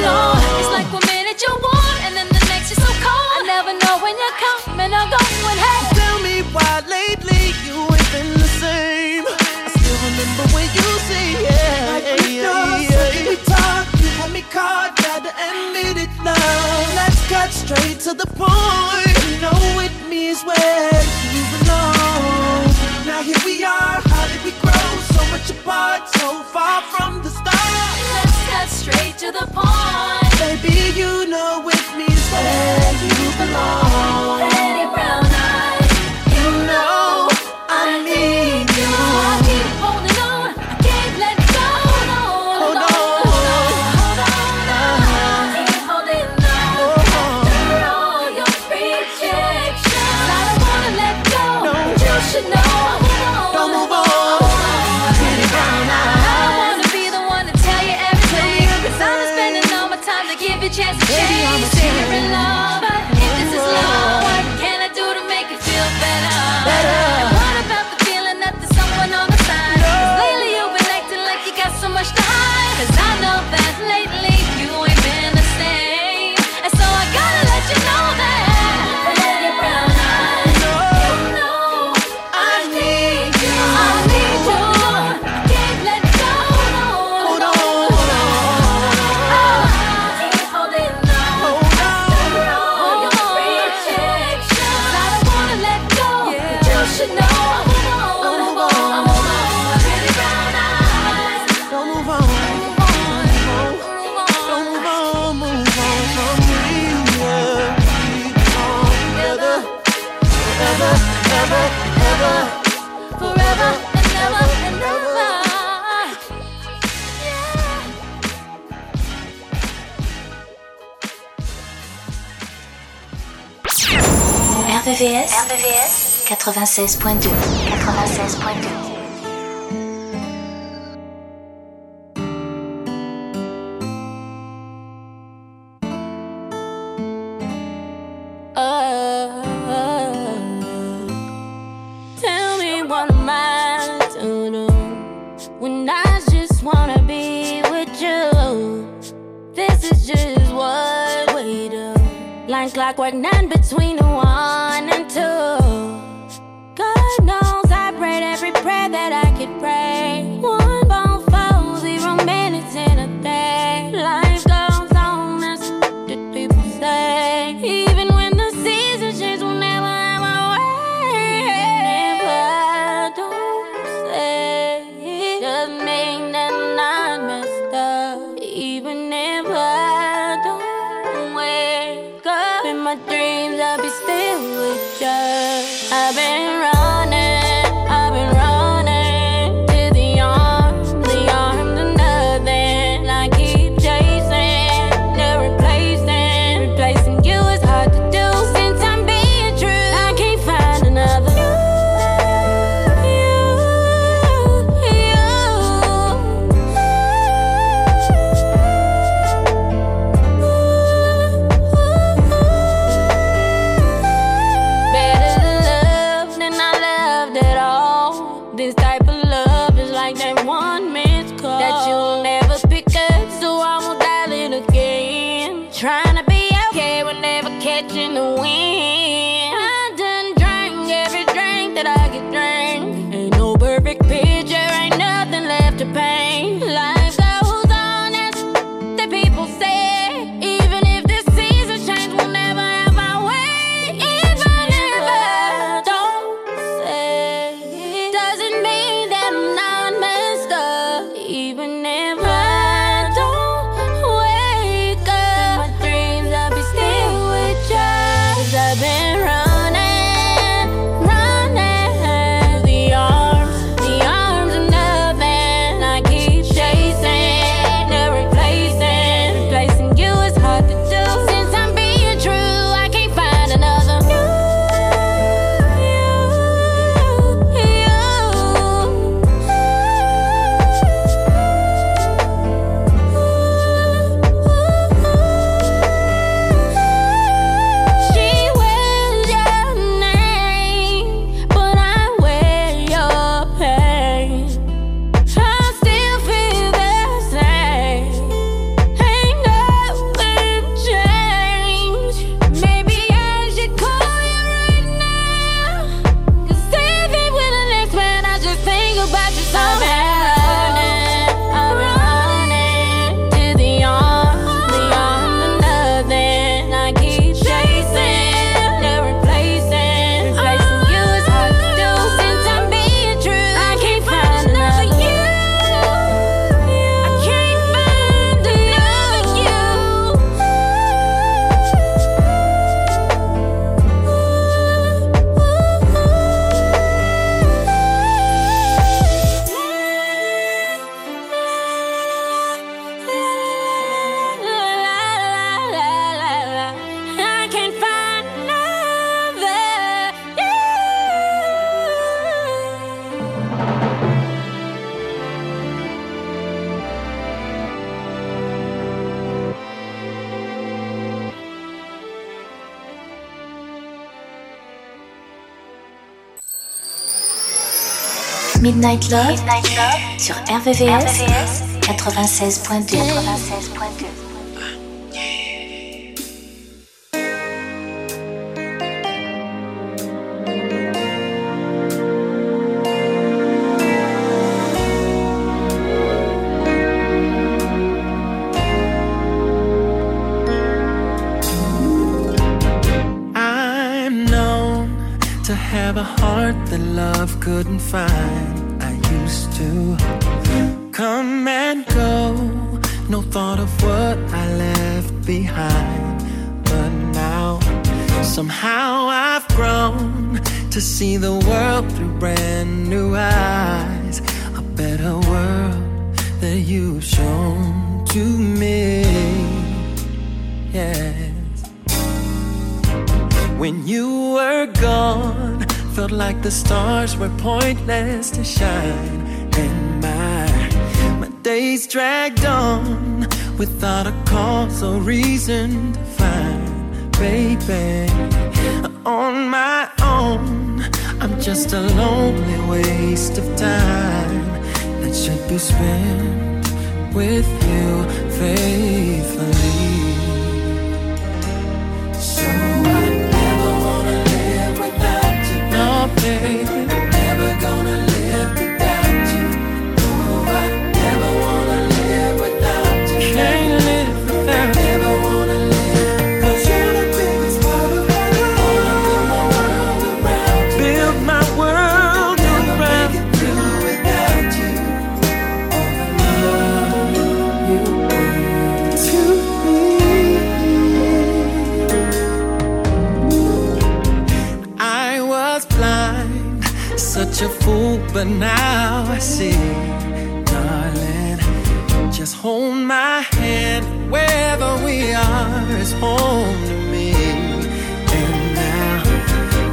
the, I like one minute you're warm, and then the, next is so calm I never know when you're so cold. I like the, same. I still remember when you say yeah. like we yeah, yeah, yeah. talk, you had me caught, gotta admit it now. Let's cut straight to the. Mm. Midnight Love. Midnight Love. Midnight Love. Mm. Sur RVVS 96.2. Point 2. RVVS, RVVS 96.2 96.2 clockwork nine Midnight Love, sur RVVS, 96.2. 96.2. couldn't find see the world through brand new eyes a better world that you've shown to me yes when you were gone felt like the stars were pointless to shine. And my, my days dragged on without a cause or reason to find. Baby, on my own, I'm just a lonely waste of time that should be spent with you faithfully. baby. Never but now I see, darling. Just hold my hand, wherever we are is home to me. And now,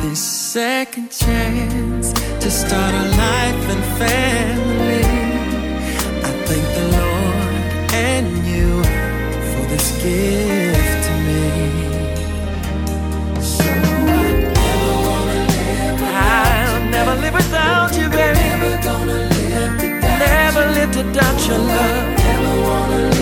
this second chance to start a life and family. I thank the Lord and you for this gift to me. So I never live I'll never live without you, without your love. Never wanna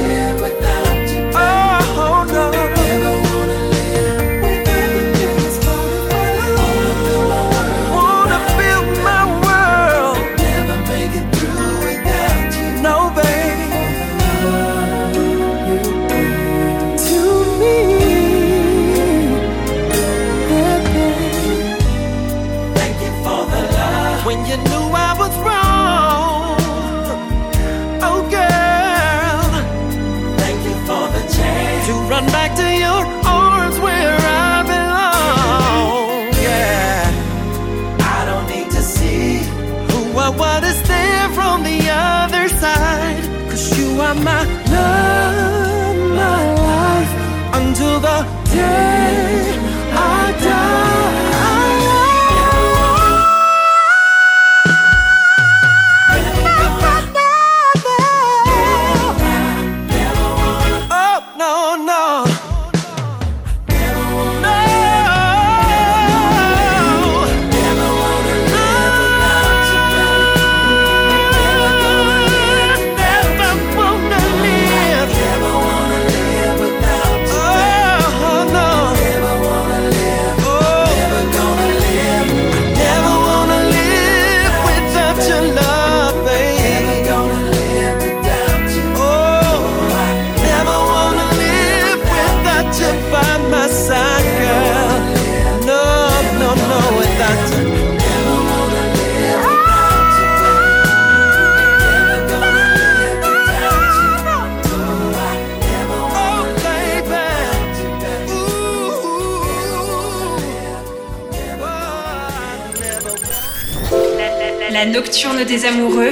des amoureux.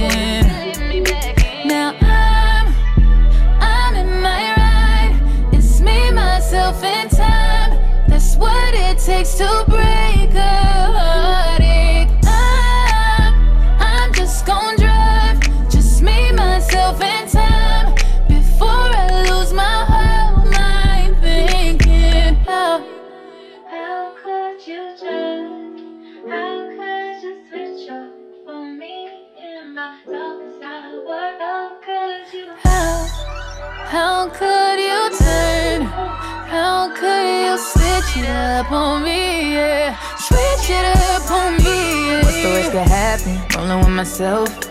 To myself.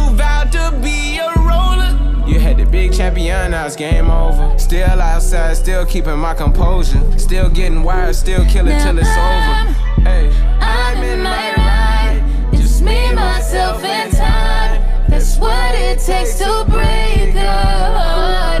vowed to be a roller. You had the big champion, now it's game over. Still outside, still keeping my composure. Still getting wired, still killing till it's over. Hey, I'm in my ride. Just me, myself, and time. That's what it takes to break a heartache.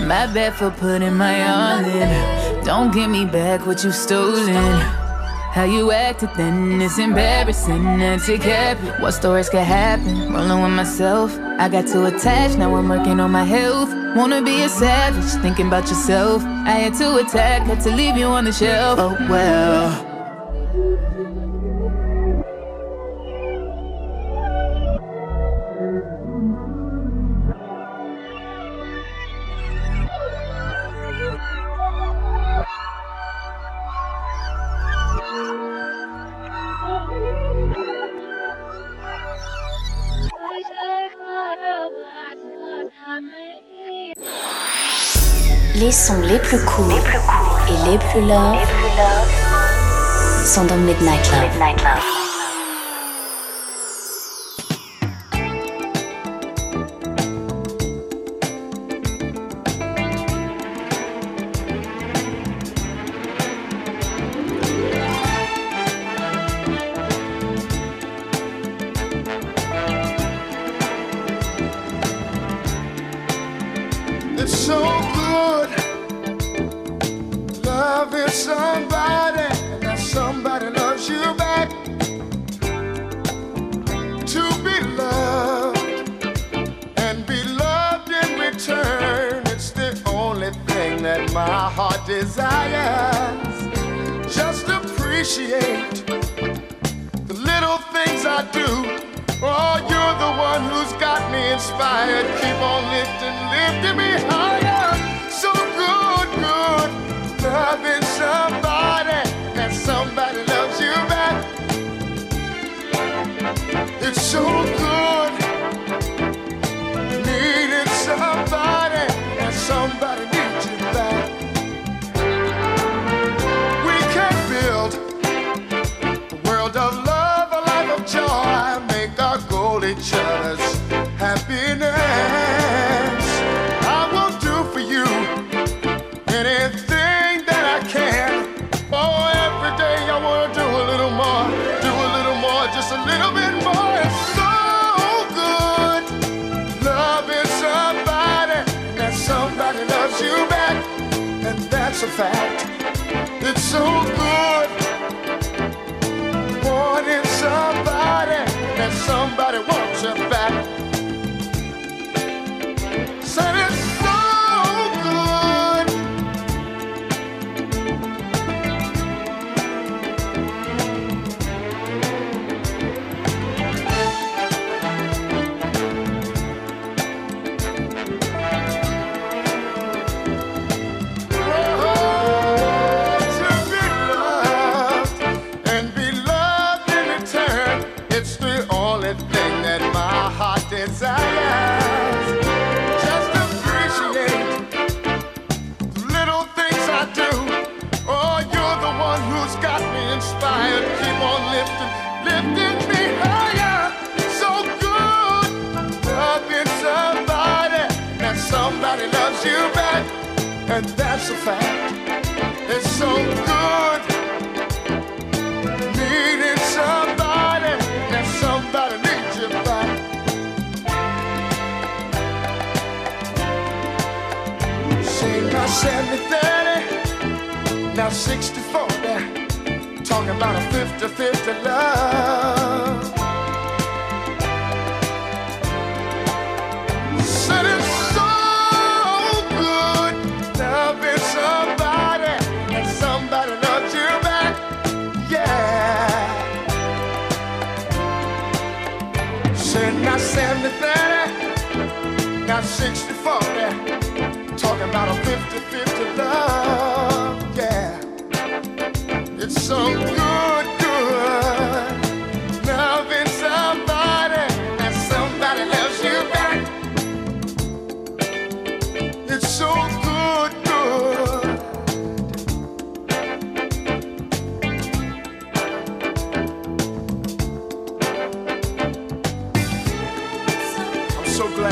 my bad for putting my all in. Don't give me back what you stolen. How you acted then, it's embarrassing. Kept it. What stories could happen? Rolling with myself. I got too attached, now I'm working on my health. Wanna be a savage, thinking about yourself. I had to attack, had to leave you on the shelf. Oh well. Les sons les plus courts et les plus love sont dans Midnight Love. It's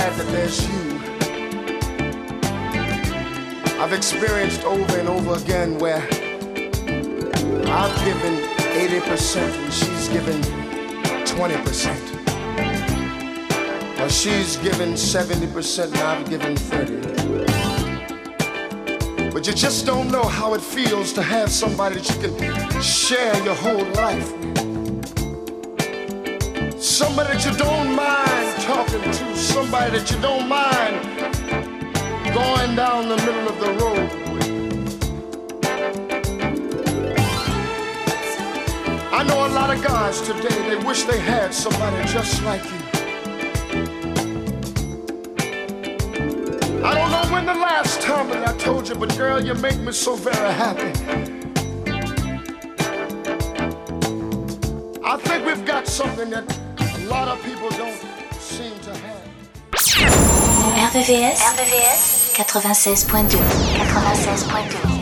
glad that there's you. I've experienced over and over again where I've given 80% and she's given 20%. Or she's given 70% and I've given 30. But you just don't know how it feels to have somebody that you can share your whole life with. Somebody that you don't mind talking to, somebody that you don't mind going down the middle of the road with. I know a lot of guys today, they wish they had somebody just like you. I don't know when the last time that I told you, but girl, you make me so very happy. I think we've got something that people don't seem to have. RVVS, RVVS 96.2 96.2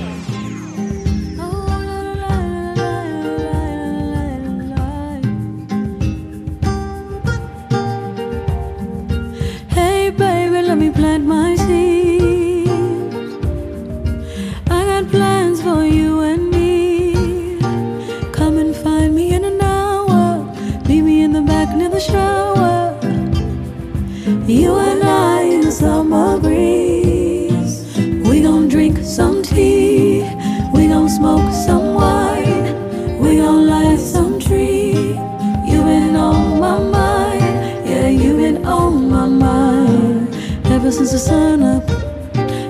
Hey baby, let me plant my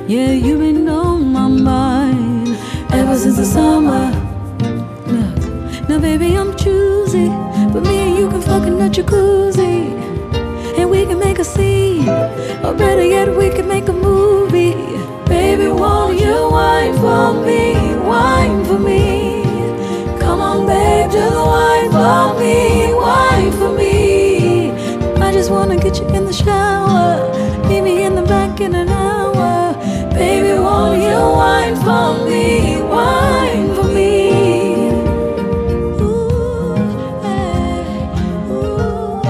Yeah, you been on my mind. Ever since the summer. Look, now baby, I'm choosy. But me and you can fuck in the jacuzzi. And we can make a scene. Or better yet, we can make a movie. Baby, won't you wine for me? Wine for me. Come on, babe, just wine for me. Wine for me. I just wanna get you in the shower. Meet me in the back in an. Baby, you for me? Wine for me. Ooh, ooh.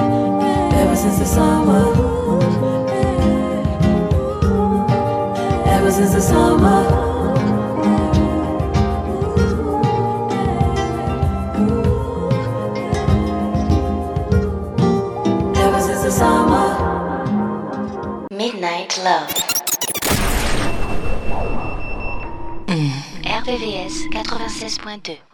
Ever since the summer. Ever since the summer. Ever since the summer. Midnight Love. RVVS 96.2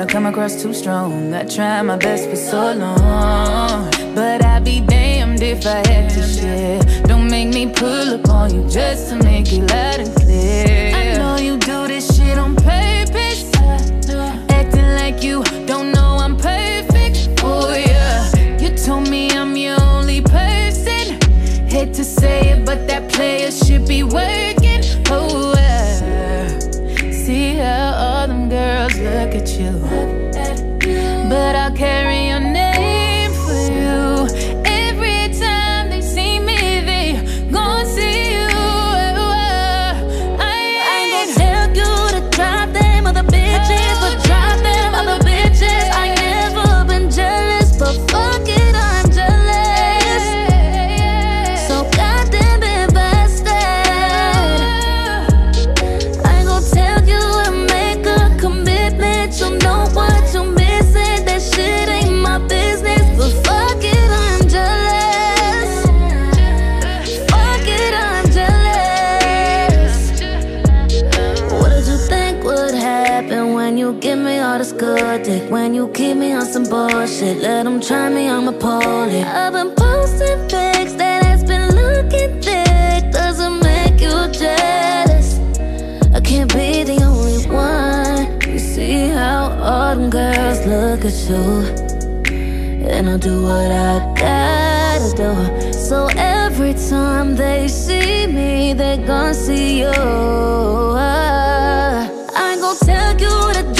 wanna come across too strong. I tried my best for so long But I'd be damned if I had to share. Don't make me pull up on you just to make you let laugh you give me all this good dick When you keep me on some bullshit Let them try me, I'm a poly. I've been posting pics That has been looking thick Doesn't make you jealous. I can't be the only one. You see how all them girls look at you. And I'll do what I gotta do. So every time they see me They gon' see you you to do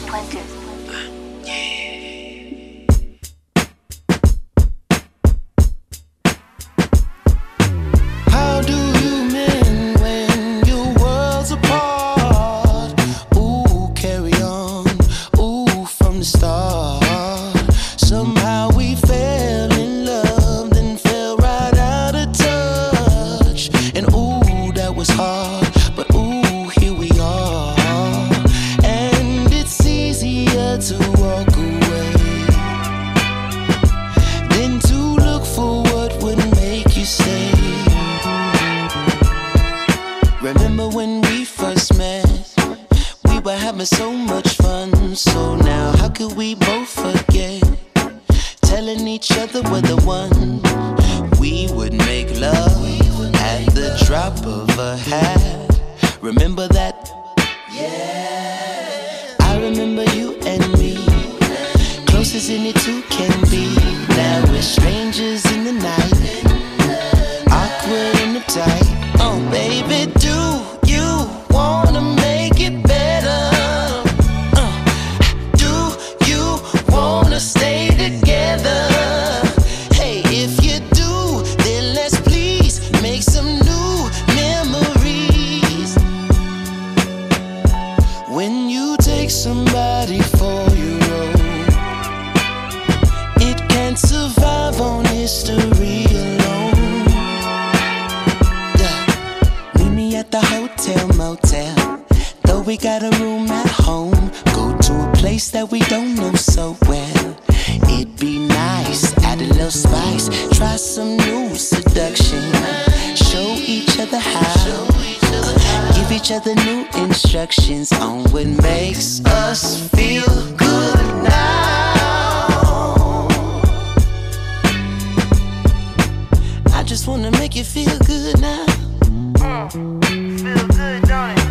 each other new instructions on what makes us feel good now. I just wanna make you feel good now. Mm, feel good, don't it?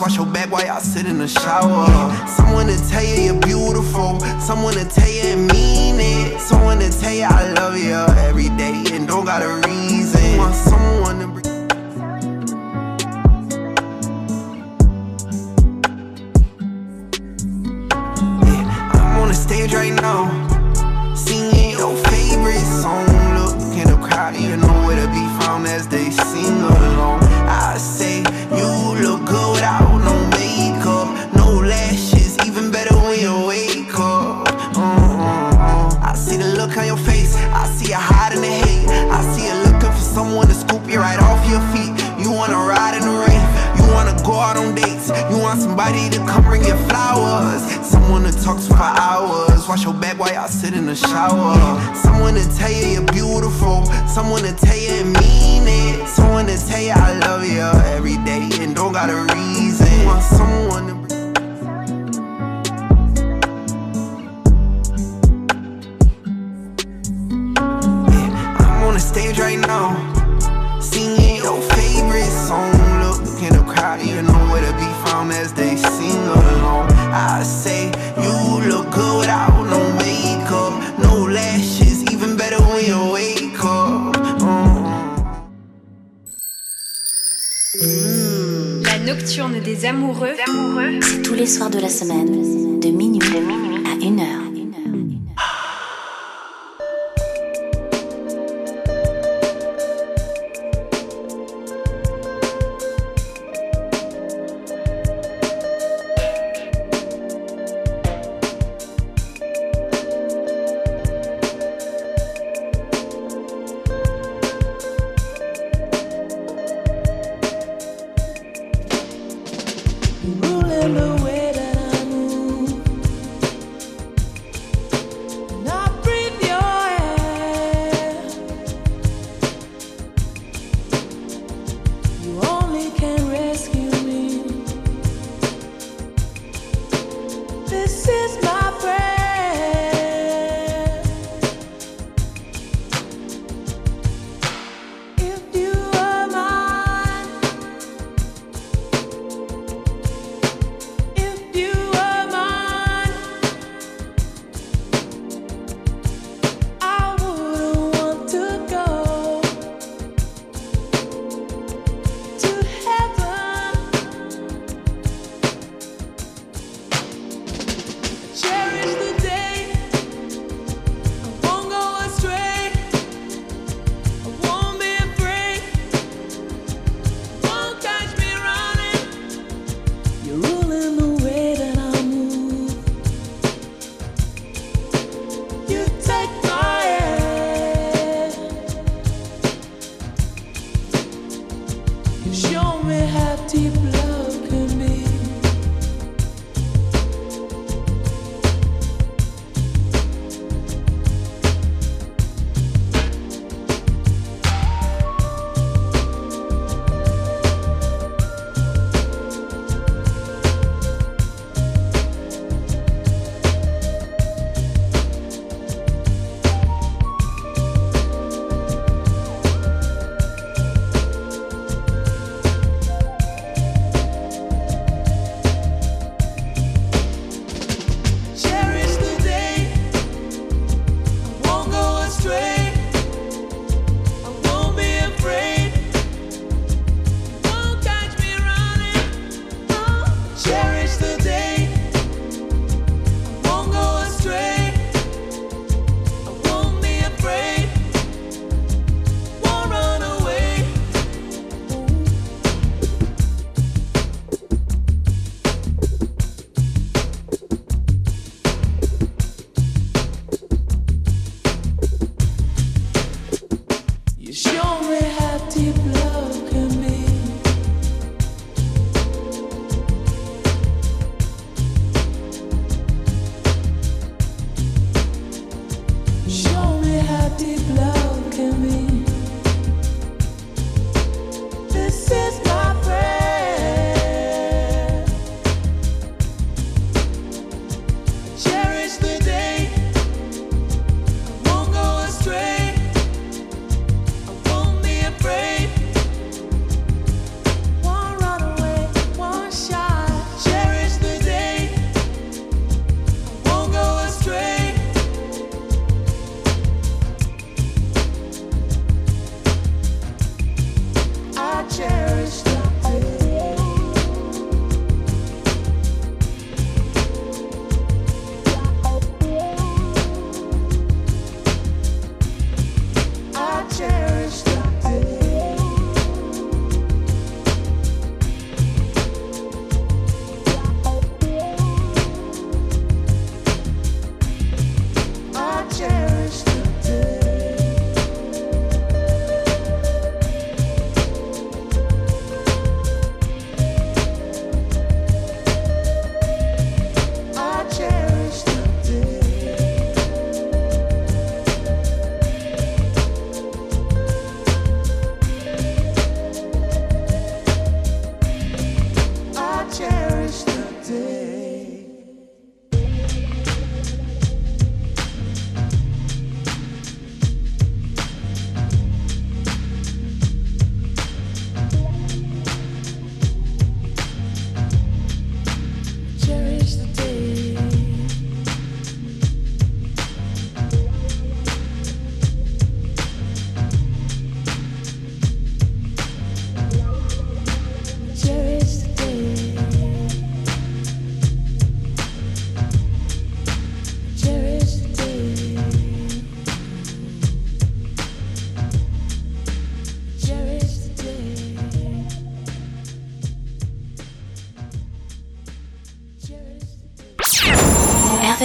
house, wash your back while y'all sit in the shower. Someone to tell you you're beautiful, someone to tell you and mean it, someone to tell you I love you every day and don't got a reason. Want someone to. way I sit in the shower. Someone to tell you you're beautiful. Someone to tell you it mean it. Someone to tell you I love you every day and don't got a reason. Want someone to. Yeah, I'm on the stage right now, singing your favorite song. Look in the crowd, you know where to be found as they sing along. I say. La nocturne des amoureux, c'est tous les soirs de la semaine, de minuit, à une heure.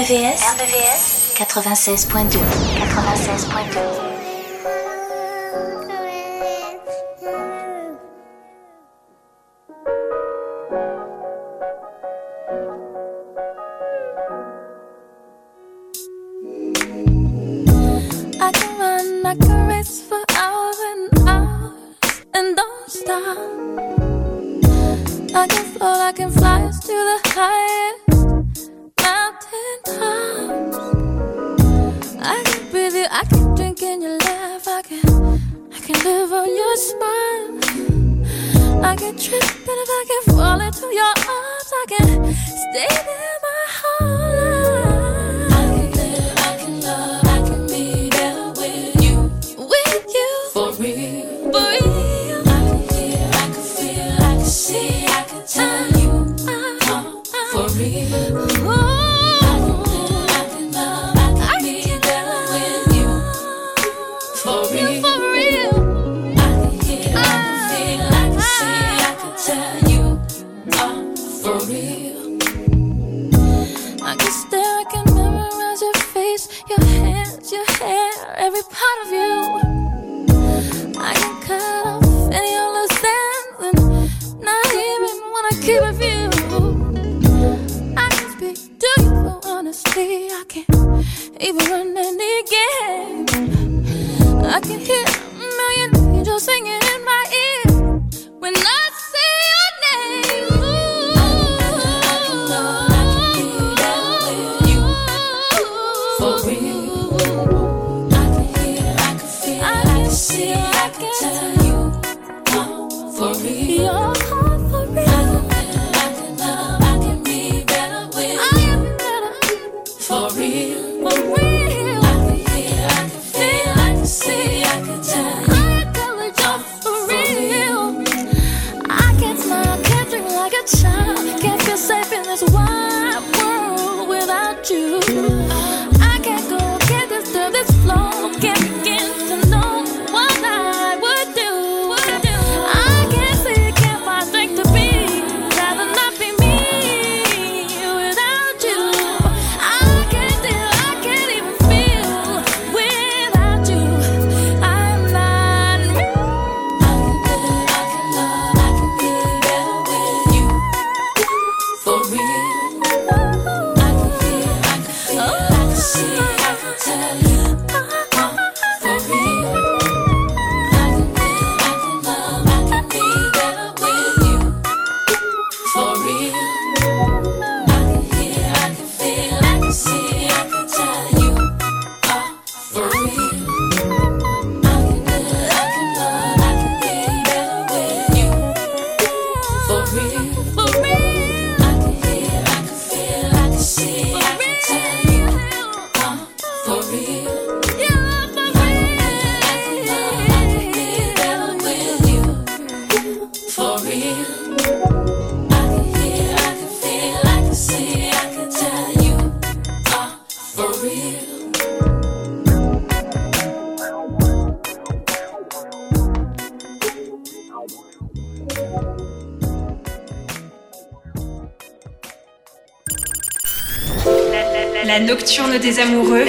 RBVS, 96.2 96.2 to your arms, I can stay there. des amoureux.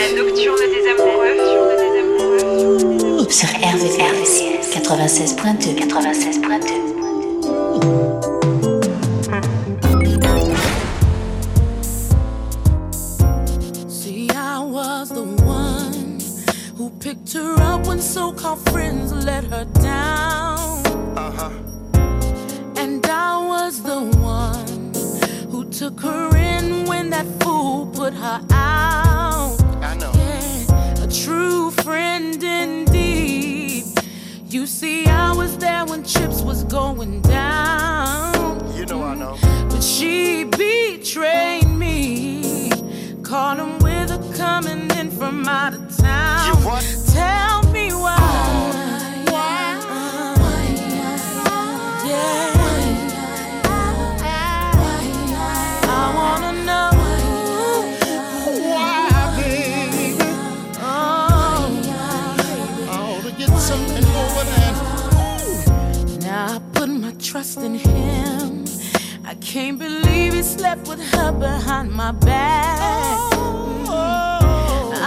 can't believe he slept with her behind my back.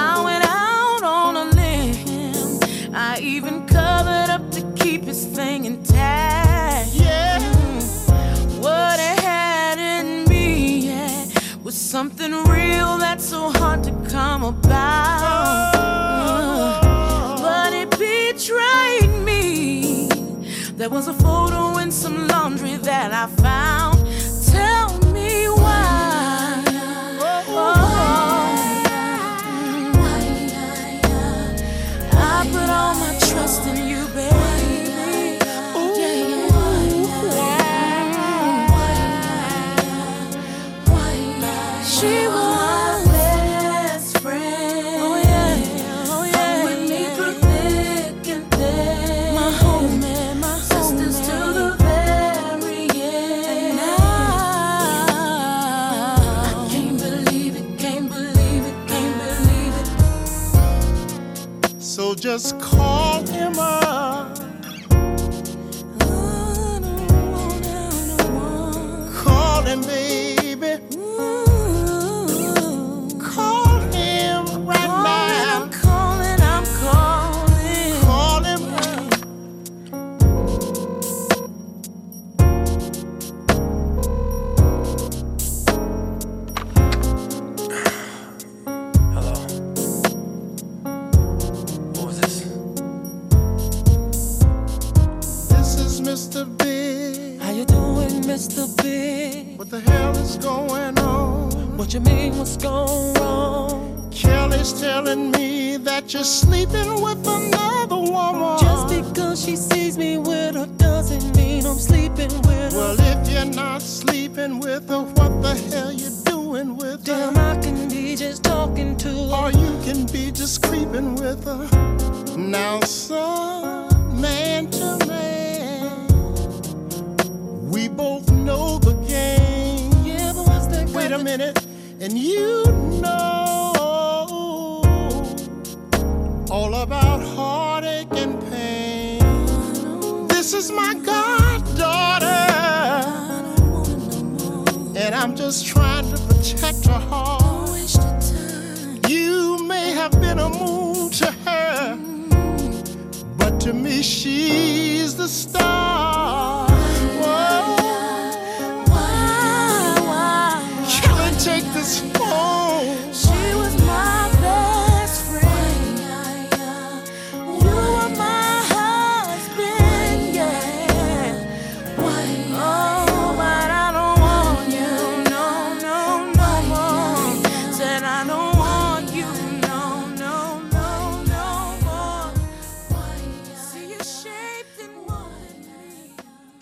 I went out on a limb. I even covered up to keep his thing intact. Yeah. What it had in me yeah, was something real that's so hard to come about. Mm. But it betrayed me. There was a photo in some laundry that I found.